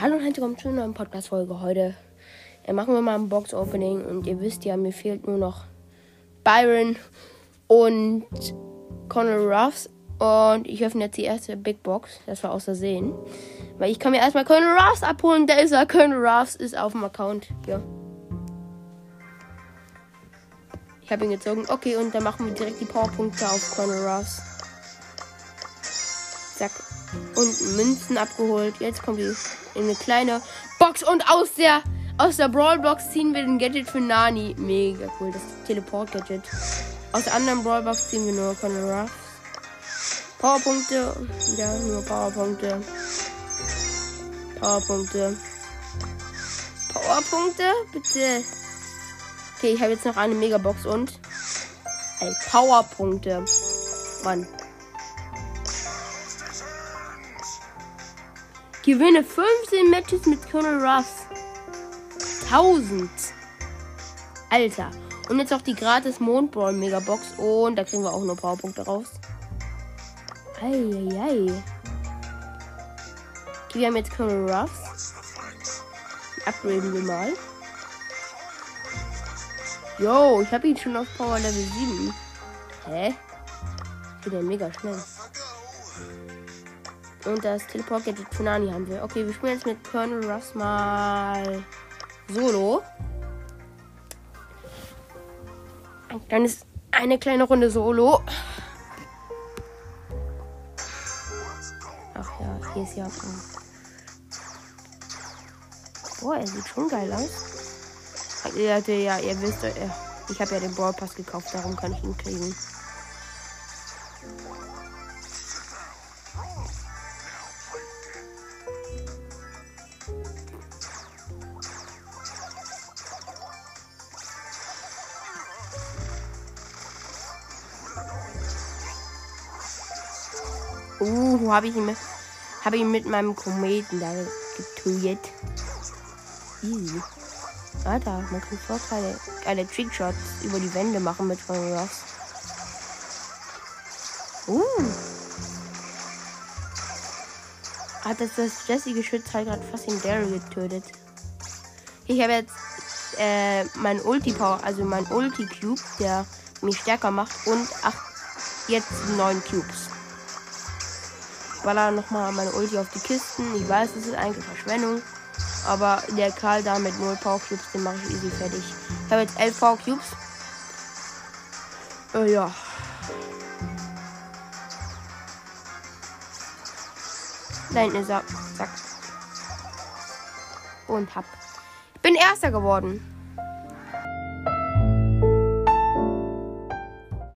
Hallo und herzlich willkommen zu einer neuen Podcast-Folge heute. Äh, machen wir mal ein Box-Opening und ihr wisst ja, mir fehlt nur noch Byron und Conor Ruffs. Und ich öffne jetzt die erste Big Box. Das war außer Sehen. Weil ich kann mir erstmal Conor Ruffs abholen. Der ist er. Conor Ruffs ist auf dem Account. Ja. Ich habe ihn gezogen. Okay, und dann machen wir direkt die Powerpunkte auf Conor Ruffs. Zack. Und Münzen abgeholt. Jetzt kommt die in eine kleine Box. Und aus der, aus der Brawlbox ziehen wir den Gadget für Nani. Mega cool. Das Teleport-Gadget. Aus der anderen Brawlbox ziehen wir nur Conor. Powerpunkte. Ja, nur Powerpunkte. Powerpunkte. Powerpunkte? Bitte. Okay, ich habe jetzt noch eine Megabox und. Ey, Powerpunkte. Mann. Gewinne 15 Matches mit Colonel Ruffs. 1000. Alter. Und jetzt auch die gratis Mondball Megabox. Und da kriegen wir auch nur Powerpunkte raus. Eieiei. Okay, wir haben jetzt Colonel Ruffs. Upgraden wir mal. Yo, ich habe ihn schon auf Power Level 7. Hä? Ja mega schnell. Und das Teleport Gadget für haben wir. Okay, wir spielen jetzt mit Colonel Ruffs mal Solo. Ein kleines, eine kleine Runde Solo. Ach ja, hier ist ja. Boah, er sieht schon geil aus. Leute, ja, ihr wisst, ich habe ja den Ballpass gekauft, darum kann ich ihn kriegen. Uh, habe ich ihn mit, habe ihn mit meinem Kometen da getötet. Easy. Alter, man kann Vorteile, geile Trickshots über die Wände machen mit Ross. Uh. Hat das, das Jesse-Geschütz halt gerade fast den Daryl getötet. Ich habe jetzt äh, mein Ulti-Power, also mein Ulti-Cube, der mich stärker macht und ach, jetzt neun Cubes baller nochmal meine Ulti auf die Kisten. Ich weiß, das ist eigentlich Verschwendung. Aber der Karl da mit 0 Power Cubes, den mache ich easy fertig. Ich habe jetzt 11 Power Cubes. Äh, ja. Da hinten ist er. Zack. Und hab. Ich bin Erster geworden.